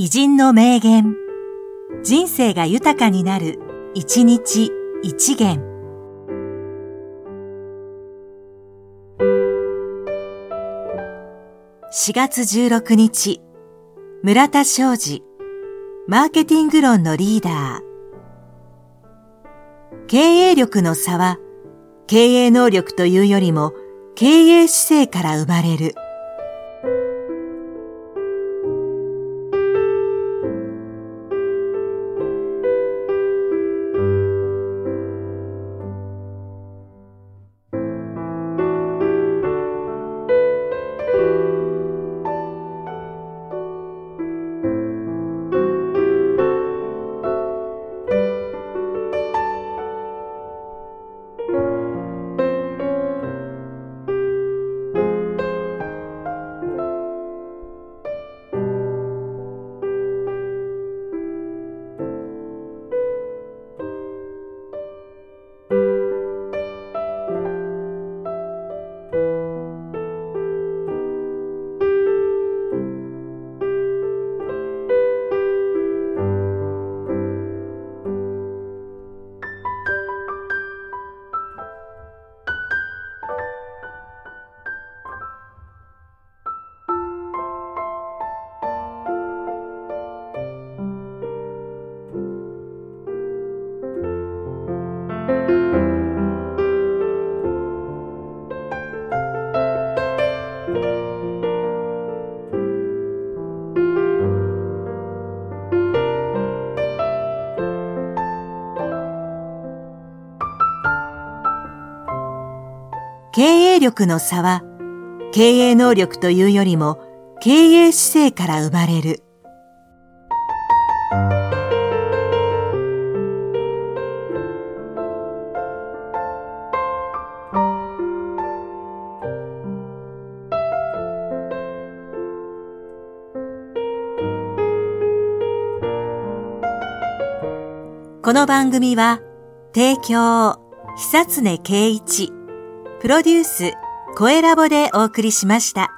偉人の名言。人生が豊かになる、一日一元。4月16日、村田昌司、マーケティング論のリーダー。経営力の差は、経営能力というよりも、経営姿勢から生まれる。経営力の差は、経営能力というよりも、経営姿勢から生まれる。この番組は、提供、久常圭一、プロデュース、声ラボでお送りしました。